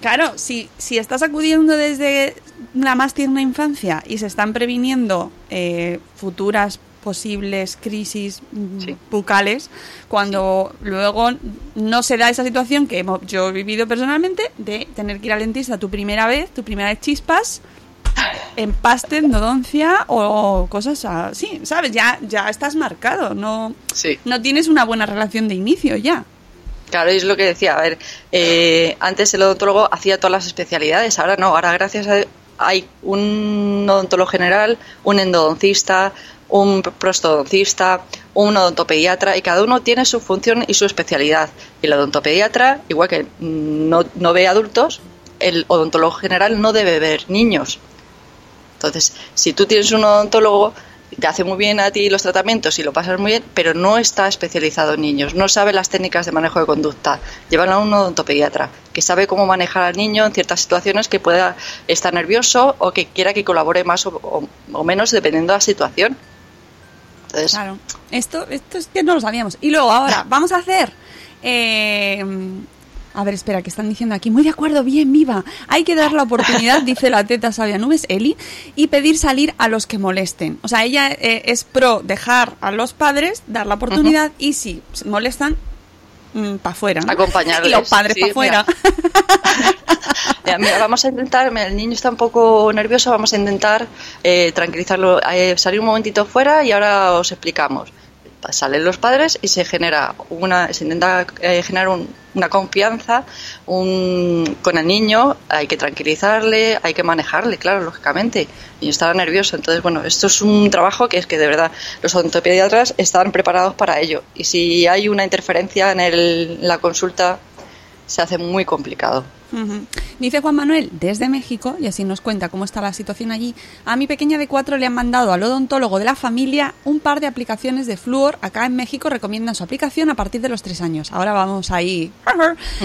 Claro, si, si estás acudiendo desde la más tierna infancia y se están previniendo eh, futuras posibles crisis mm, Sí. bucales, cuando luego no se da esa situación que hemos- yo he vivido personalmente de tener que ir al dentista tu primera vez, tu primera vez chispas, empaste, endodoncia o cosas así, ¿sabes? Ya, ya estás marcado, no, Sí. no tienes una buena relación de inicio ya. Claro, es lo que decía. A ver, eh, antes el odontólogo hacía todas las especialidades, ahora no. Ahora, gracias a hay un odontólogo general, un endodoncista, un prostodoncista, un odontopediatra y cada uno tiene su función y su especialidad. Y el odontopediatra, igual que no, no ve adultos, el odontólogo general no debe ver niños. Entonces, si tú tienes un odontólogo, te hace muy bien a ti los tratamientos y lo pasas muy bien, pero no está especializado en niños, no sabe las técnicas de manejo de conducta. Llevan a un odontopediatra que sabe cómo manejar al niño en ciertas situaciones que pueda estar nervioso o que quiera que colabore más o, o- o menos dependiendo de la situación. Entonces, Claro, esto, esto es que no lo sabíamos. Y luego ahora, vamos a hacer... eh, a ver, espera, que están diciendo aquí. Muy de acuerdo, bien, viva. Hay que dar la oportunidad, dice la teta sabia nubes, Eli, y pedir salir a los que molesten. O sea, ella eh, es pro dejar a los padres, dar la oportunidad, y si molestan, para afuera. Acompañarles, Y los padres sí, para afuera. Mira, mira, vamos a intentar, mira, el niño está un poco nervioso, vamos a intentar eh, tranquilizarlo, eh, salir un momentito fuera y ahora os explicamos. Salen los padres y se genera una, se intenta eh, generar un- una confianza un- con el niño, hay que tranquilizarle, hay que manejarle, claro, lógicamente. Niño estaba nervioso, entonces bueno, esto es un trabajo que es que de verdad los odontopediatras están preparados para ello y si hay una interferencia en el- en la consulta se hace muy complicado. Dice Juan Manuel desde México, y así nos cuenta cómo está la situación allí. A mi pequeña de cuatro le han mandado al odontólogo de la familia un par de aplicaciones de flúor. Acá en México recomiendan su aplicación a partir de los tres años. Ahora vamos ahí.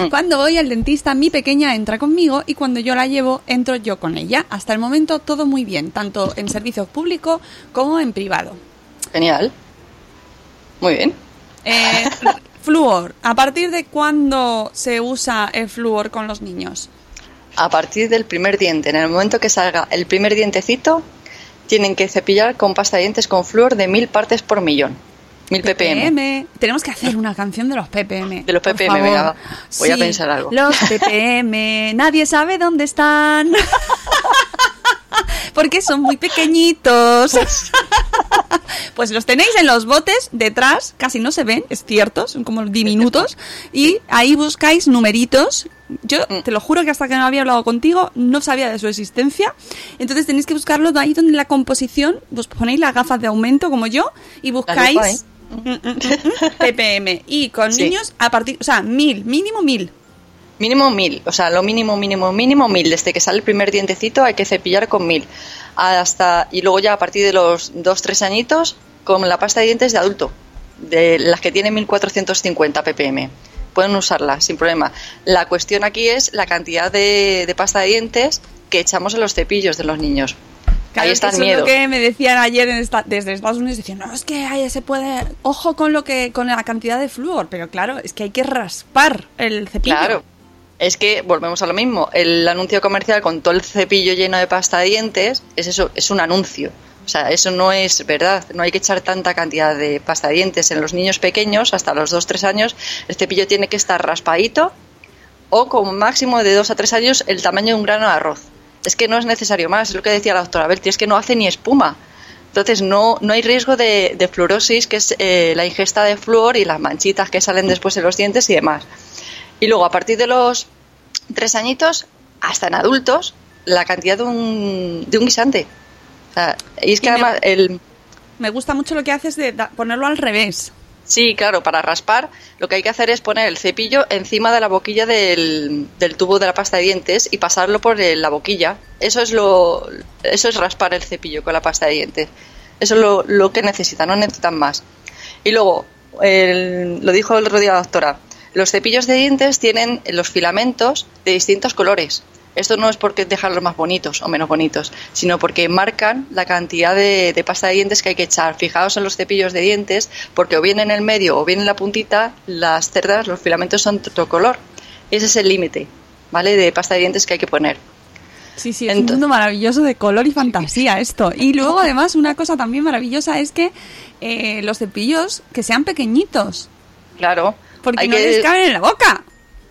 Cuando voy al dentista, mi pequeña entra conmigo y cuando yo la llevo, entro yo con ella. Hasta el momento todo muy bien, tanto en servicio público como en privado. Genial. Muy bien. Eh, flúor, ¿a partir de cuándo se usa el flúor con los niños? A partir del primer diente, en el momento que salga el primer dientecito, tienen que cepillar con pasta de dientes con flúor de mil partes por millón. Mil ppm. Tenemos que hacer una canción de los ppm. De los ppm, venga. Voy a pensar algo. Los ppm, nadie sabe dónde están. Porque son muy pequeñitos. Pues los tenéis en los botes detrás, casi no se ven, es cierto, son como diminutos. Y ahí buscáis numeritos. Yo Mm. te lo juro que hasta que no había hablado contigo no sabía de su existencia. Entonces tenéis que buscarlo ahí donde la composición, vos ponéis las gafas de aumento como yo y lupa, buscáis ¿eh? Mm, mm, ppm. Y con Sí. niños a partir, o sea, mil, mínimo mil. Mínimo mil, o sea, lo mínimo, mínimo, mínimo mil. Desde que sale el primer dientecito hay que cepillar con mil. Hasta, y luego ya a partir de los dos, tres añitos, con la pasta de dientes de adulto, de las que tienen 1450 ppm. Pueden usarla sin problema. La cuestión aquí es la cantidad de, de pasta de dientes que echamos en los cepillos de los niños. Claro, Ahí está el miedo. lo que me decían ayer en esta- desde Estados Unidos. Decían, no, es que ahí se puede. Ojo con lo que con la cantidad de flúor. Pero claro, es que hay que raspar el cepillo. Claro. Es que volvemos a lo mismo. El anuncio comercial con todo el cepillo lleno de pasta de dientes es eso, es un anuncio. O sea, eso no es verdad. No hay que echar tanta cantidad de pasta de dientes en los niños pequeños, hasta los 2-3 años. El cepillo tiene que estar raspadito o con máximo de 2 a 3 años el tamaño de un grano de arroz. Es que no es necesario más. Es lo que decía la doctora Belti, es que no hace ni espuma. Entonces no, no hay riesgo de, de fluorosis, que es eh, la ingesta de flúor y las manchitas que salen después en los dientes y demás. Y luego a partir de los tres añitos, hasta en adultos, la cantidad de un, de un guisante. O sea, y es que Y me- además el... Me gusta mucho lo que haces de da- ponerlo al revés. Sí, claro, para raspar lo que hay que hacer es poner el cepillo encima de la boquilla del, del tubo de la pasta de dientes y pasarlo por el- la boquilla. Eso es lo, eso es raspar el cepillo con la pasta de dientes. Eso es lo, lo que necesitan, no necesitan más. Y luego, el- lo dijo el otro día la doctora, los cepillos de dientes tienen los filamentos de distintos colores. Esto no es porque dejarlos más bonitos o menos bonitos, sino porque marcan la cantidad de, de pasta de dientes que hay que echar. Fijaos en los cepillos de dientes, porque o bien en el medio o bien en la puntita, las cerdas, los filamentos son de otro color. Ese es el límite, ¿vale? De pasta de dientes que hay que poner. Sí, sí, es un mundo maravilloso de color y fantasía esto. Y luego además una cosa también maravillosa es que eh, los cepillos que sean pequeñitos, Claro. Porque hay no que, les caben en la boca.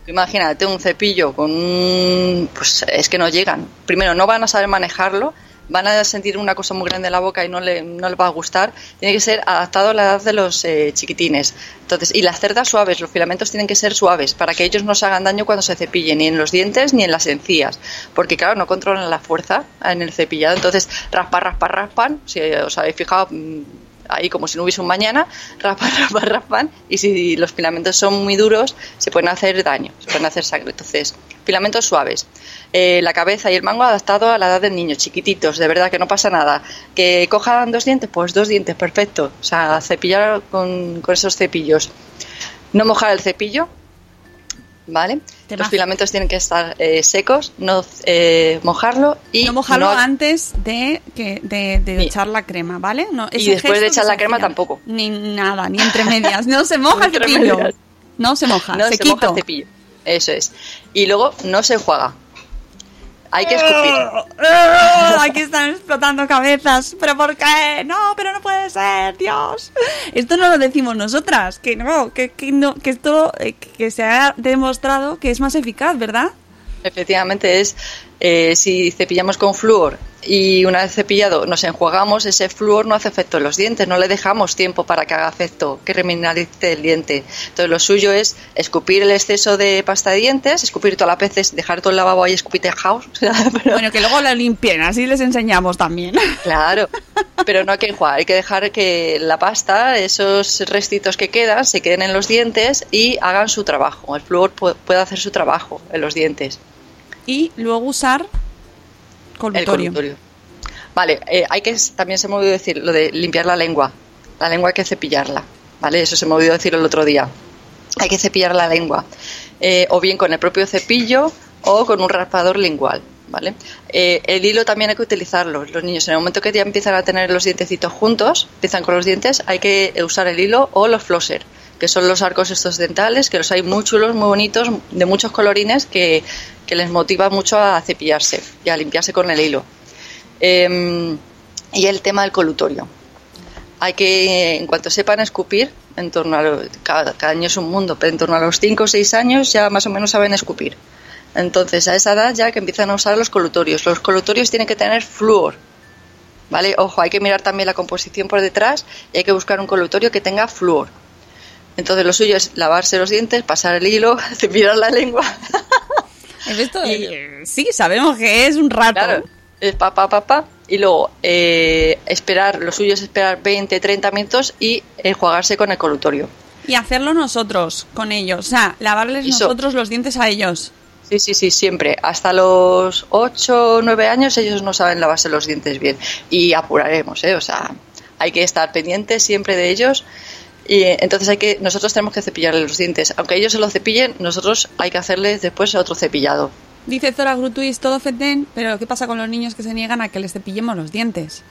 Imagínate un cepillo con un... Pues es que no llegan. Primero, no van a saber manejarlo, van a sentir una cosa muy grande en la boca y no, le, no les va a gustar. Tiene que ser adaptado a la edad de los eh, chiquitines. Entonces, y las cerdas suaves, los filamentos tienen que ser suaves para que ellos no se hagan daño cuando se cepillen, ni en los dientes ni en las encías. Porque, claro, no controlan la fuerza en el cepillado. Entonces, raspan, raspan, raspan. Si os habéis fijado, mm, ahí como si no hubiese un mañana, raspan, raspan, raspan, y si los filamentos son muy duros, se pueden hacer daño, se pueden hacer sangre. Entonces, filamentos suaves. Eh, la cabeza y el mango adaptado a la edad del niño, chiquititos, de verdad que no pasa nada. Que cojan dos dientes, pues dos dientes, perfecto. O sea, cepillar con, con esos cepillos. No mojar el cepillo, ¿vale? Los filamentos tienen que estar eh, secos, no eh, mojarlo y no mojarlo no- antes de, que, de, echar la crema, ¿vale? No, Y después de echar la crema tampoco. Ni nada, ni entre medias. No se moja el cepillo. medias. No se moja, no se, se, moja el cepillo. Eso es. Y luego no se enjuaga. Hay que escupir. ¡Ah! Aquí están explotando cabezas. ¿Pero por qué? No, pero no puede ser, Dios. Esto no lo decimos nosotras. Que no, que, que no, que esto eh, que se ha demostrado que es más eficaz, ¿verdad? Efectivamente es, eh, si cepillamos con flúor y una vez cepillado nos enjuagamos, ese flúor no hace efecto en los dientes, no le dejamos tiempo para que haga efecto, que remineralice el diente. Entonces lo suyo es escupir el exceso de pasta de dientes, escupir todas las veces, dejar todo el lavabo ahí escupitejados. pero- Bueno, que luego lo limpien, así les enseñamos también. Claro, pero no hay que enjuagar, hay que dejar que la pasta, esos restitos que quedan, se queden en los dientes y hagan su trabajo. El flúor pu- puede hacer su trabajo en los dientes. Y luego usar El. Vale, eh, hay que también se me olvidó decir lo de limpiar la lengua. La lengua hay que cepillarla, ¿vale? Eso se me olvidó decir el otro día. Hay que cepillar la lengua, eh, o bien con el propio cepillo o con un raspador lingual, ¿vale? Eh, el hilo también hay que utilizarlo. Los niños en el momento que ya empiezan a tener los dientecitos juntos, empiezan con los dientes, hay que usar el hilo o los flosser, que son los arcos estos dentales, que los hay muy chulos, muy bonitos, de muchos colorines que, que les motiva mucho a cepillarse y a limpiarse con el hilo. Eh, y el tema del colutorio. Hay que, en cuanto sepan escupir, en torno a cada, cada año es un mundo, pero en torno a los 5 o 6 años ya más o menos saben escupir. Entonces, a esa edad ya que empiezan a usar los colutorios. Los colutorios tienen que tener flúor. ¿Vale? Ojo, hay que mirar también la composición por detrás y hay que buscar un colutorio que tenga flúor. Entonces, lo suyo es lavarse los dientes, pasar el hilo, cepillar la lengua. Y- sí, sabemos que es un rato. Claro, es pa, pa, pa, pa, y luego eh, esperar, lo suyo es esperar 20, 30 minutos y enjuagarse con el colutorio. Y hacerlo nosotros con ellos. O sea, lavarles Eso. nosotros los dientes a ellos. Sí, sí, sí, siempre. Hasta los 8 o 9 años ellos no saben lavarse los dientes bien. Y apuraremos, ¿eh? O sea, hay que estar pendientes siempre de ellos. Y eh, entonces hay que, nosotros tenemos que cepillarles los dientes. Aunque ellos se los cepillen, nosotros hay que hacerles después otro cepillado. Dice Zora Grutuis, todo fetén, pero ¿qué pasa con los niños que se niegan a que les cepillemos los dientes?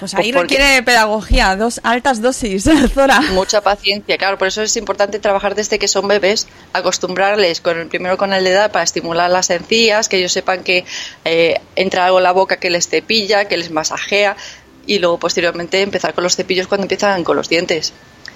Pues ahí Pues requiere pedagogía, dos altas dosis, Zora. Mucha paciencia, claro, por eso es importante trabajar desde que son bebés, acostumbrarles con el primero con el de edad para estimular las encías, que ellos sepan que eh, entra algo en la boca que les cepilla, que les masajea y luego posteriormente empezar con los cepillos cuando empiezan con los dientes.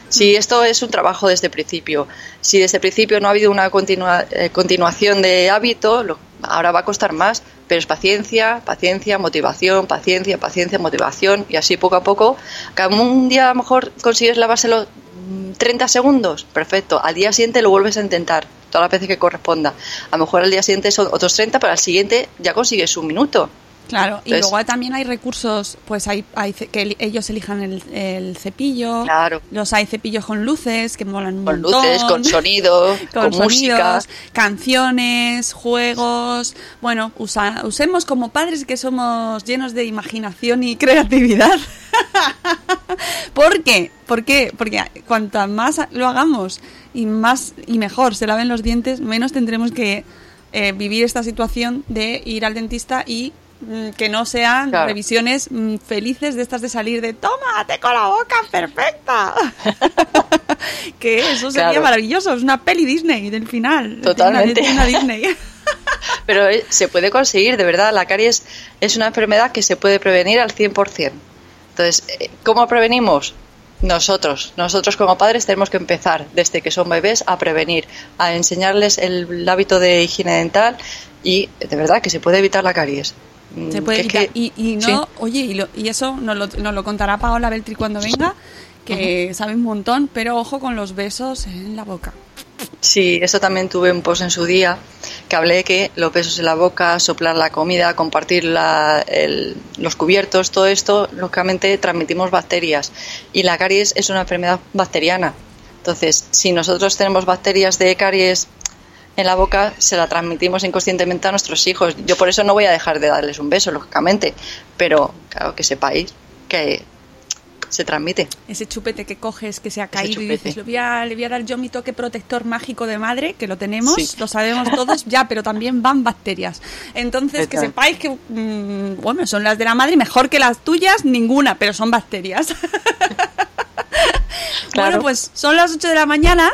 Si esto es un trabajo desde el principio, si desde el principio no ha habido una continua- eh, continuación de hábito, lo- ahora va a costar más, pero es paciencia, paciencia, motivación, paciencia, paciencia, motivación y así poco a poco. Cada un día a lo mejor consigues lavárselo mm, 30 segundos, perfecto. Al día siguiente lo vuelves a intentar, todas las veces que corresponda. A lo mejor al día siguiente son otros 30, pero al siguiente ya consigues un minuto. Claro, y luego también hay recursos, pues hay, hay que el- ellos elijan el, el cepillo, Claro. los hay cepillos con luces que molan un Con montón. luces, con sonido, con, con música. canciones, juegos. Bueno, usa- usemos como padres que somos llenos de imaginación y creatividad. ¿Por qué? ¿Por qué? Porque cuanto más lo hagamos y más y mejor se laven los dientes, menos tendremos que eh, vivir esta situación de ir al dentista y que no sean Claro. revisiones mm, felices de estas de salir de tómate con la boca perfecta. que eso sería Claro. maravilloso, es una peli Disney del final. Totalmente. Una Disney. Pero eh, se puede conseguir, de verdad. La caries es una enfermedad que se puede prevenir al 100%. Entonces, eh, ¿cómo prevenimos? Nosotros, nosotros como padres tenemos que empezar desde que son bebés a prevenir, a enseñarles el hábito de higiene dental y de verdad que se puede evitar la caries. Se puede que- y, y no, sí. oye, y, lo- y eso nos lo, nos lo contará Paola Beltri cuando venga, que sabe un montón, pero ojo con los besos en la boca. Sí, eso también tuve un post en su día que hablé de que los besos en la boca, soplar la comida, compartir la- el- los cubiertos, todo esto, lógicamente transmitimos bacterias y la caries es una enfermedad bacteriana. Entonces, si nosotros tenemos bacterias de caries en la boca, se la transmitimos inconscientemente a nuestros hijos. Yo por eso no voy a dejar de darles un beso, lógicamente, pero claro que sepáis que se transmite. Ese chupete que coges que se ha caído y dices, le voy, a, le voy a dar yo mi toque protector mágico de madre, que lo tenemos, Sí. lo sabemos todos, ya, pero también van bacterias. Entonces, que sepáis que, mm, bueno, son las de la madre, mejor que las tuyas, ninguna, pero son bacterias. Bueno, Claro. pues son las 8 de la mañana.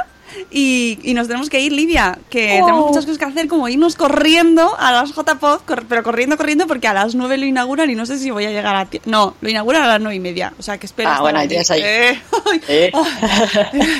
Y, y nos tenemos que ir, Lidia, que Oh. tenemos muchas cosas que hacer, como irnos corriendo a las JPod, cor- pero corriendo, corriendo, porque a las 9 lo inauguran y no sé si voy a llegar a. No, lo inauguran a las 9 y media, o sea que espero. Ah, bueno, tienes ahí. Eh, Eh.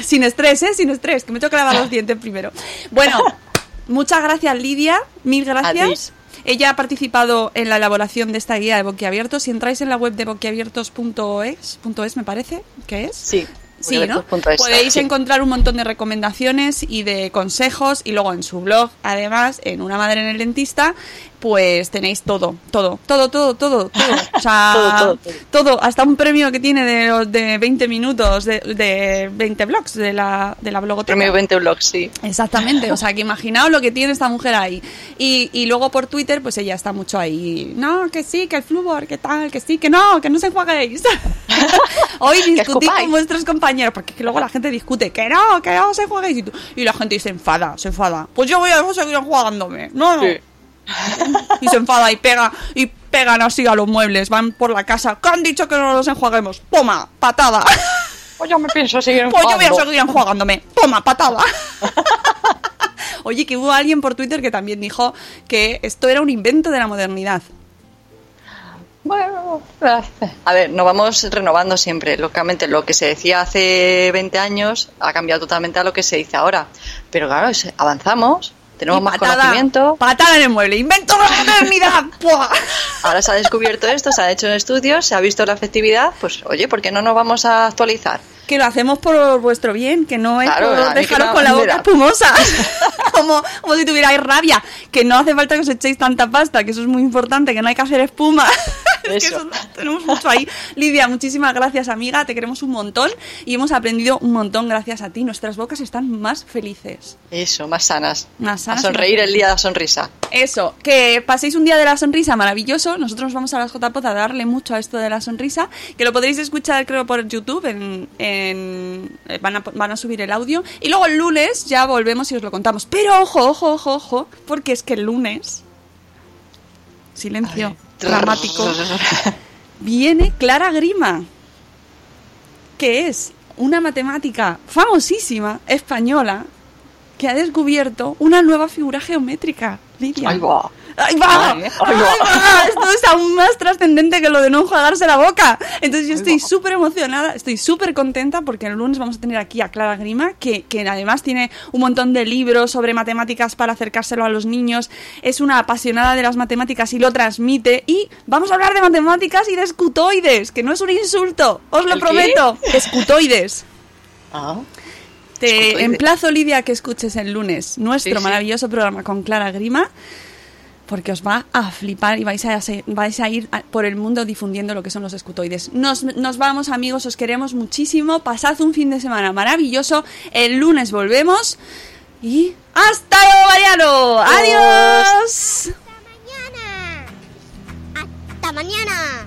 sin estrés, ¿eh? Sin estrés, que me tengo que lavar los dientes primero. Bueno, muchas gracias, Lidia, mil gracias. Ella ha participado en la elaboración de esta guía de boquiabiertos. Si entráis en la web de boquiabiertos.es, es, me parece que es. Sí. Sí, ¿no? Podéis sí. encontrar un montón de recomendaciones y de consejos y luego en su blog, además, en Una Madre en el Dentista, pues tenéis todo, todo, todo, todo, todo, todo. O sea, Todo, todo, todo. todo, hasta un premio que tiene de, de 20 minutos, de, de 20 blogs de la, de la blogoteca. Premio 20 blogs, sí. Exactamente, o sea, que imaginaos lo que tiene esta mujer ahí. Y, y luego por Twitter, pues ella está mucho ahí. No, que sí, que el flúor, que tal, que sí, que no, que no se enjuaguéis. Hoy discutí con vuestros compañeros, porque es que luego la gente discute, que no, que no se enjuaguéis. Y, tú- y la gente se enfada, se enfada. Pues yo voy a seguir enjuagándome. No, no. Sí. Y se enfada y pega, y pegan así a los muebles, van por la casa. ¿Qué han dicho que no los enjuaguemos? Toma, patada. Pues yo me pienso seguir Pues yo voy a seguir enjuagándome. Toma, patada. Oye, que hubo alguien por Twitter que también dijo que esto era un invento de la modernidad. Bueno, a ver, nos vamos renovando siempre. Lógicamente, lo que se decía hace 20 años ha cambiado totalmente a lo que se dice ahora. Pero claro, avanzamos, tenemos Y más patada, conocimiento. Patada en el mueble. ¡Invento de la modernidad! ¡Buah! Ahora se ha descubierto esto, se ha hecho estudios, se ha visto la efectividad. Pues oye, ¿por qué no nos vamos a actualizar? Que lo hacemos por vuestro bien, que no es Claro, por dejaros con la boca espumosa. como, como si tuvierais rabia. Que no hace falta que os echéis tanta pasta, que eso es muy importante, que no hay que hacer espuma. es que Eso. tenemos mucho ahí. Lidia, muchísimas gracias, amiga. Te queremos un montón y hemos aprendido un montón gracias a ti. Nuestras bocas están más felices. Eso, más sanas. Más sanas a sonreír el día de la sonrisa. Eso, que paséis un día de la sonrisa maravilloso. Nosotros nos vamos a las JPod a darle mucho a esto de la sonrisa, que lo podréis escuchar creo por YouTube, en, en- eh, van, a, van a subir el audio. Y luego el lunes ya volvemos y os lo contamos. Pero ojo, ojo, ojo, ojo, porque es que el lunes... Silencio dramático. Viene Clara Grima, que es una matemática famosísima española que ha descubierto una nueva figura geométrica, Lidia. Va. ¡Ahí va! Ay, ¡Ahí va. Esto es aún más trascendente que lo de no enjuagarse la boca. Entonces yo estoy súper emocionada, estoy súper contenta porque el lunes vamos a tener aquí a Clara Grima, que, que además tiene un montón de libros sobre matemáticas para acercárselo a los niños. Es una apasionada de las matemáticas y lo transmite. Y vamos a hablar de matemáticas y de escutoides, que no es un insulto, os lo ¿El qué? prometo. Escutoides. Ah, Te Escutoides. emplazo, Lidia, que escuches el lunes nuestro Sí, sí. maravilloso programa con Clara Grima, porque os va a flipar y vais a, se- vais a ir a- por el mundo difundiendo lo que son los escutoides. Nos, nos vamos, amigos, os queremos muchísimo. Pasad un fin de semana maravilloso. El lunes volvemos y ¡hasta luego, Mariano! ¡Adiós! Hasta mañana. Hasta mañana.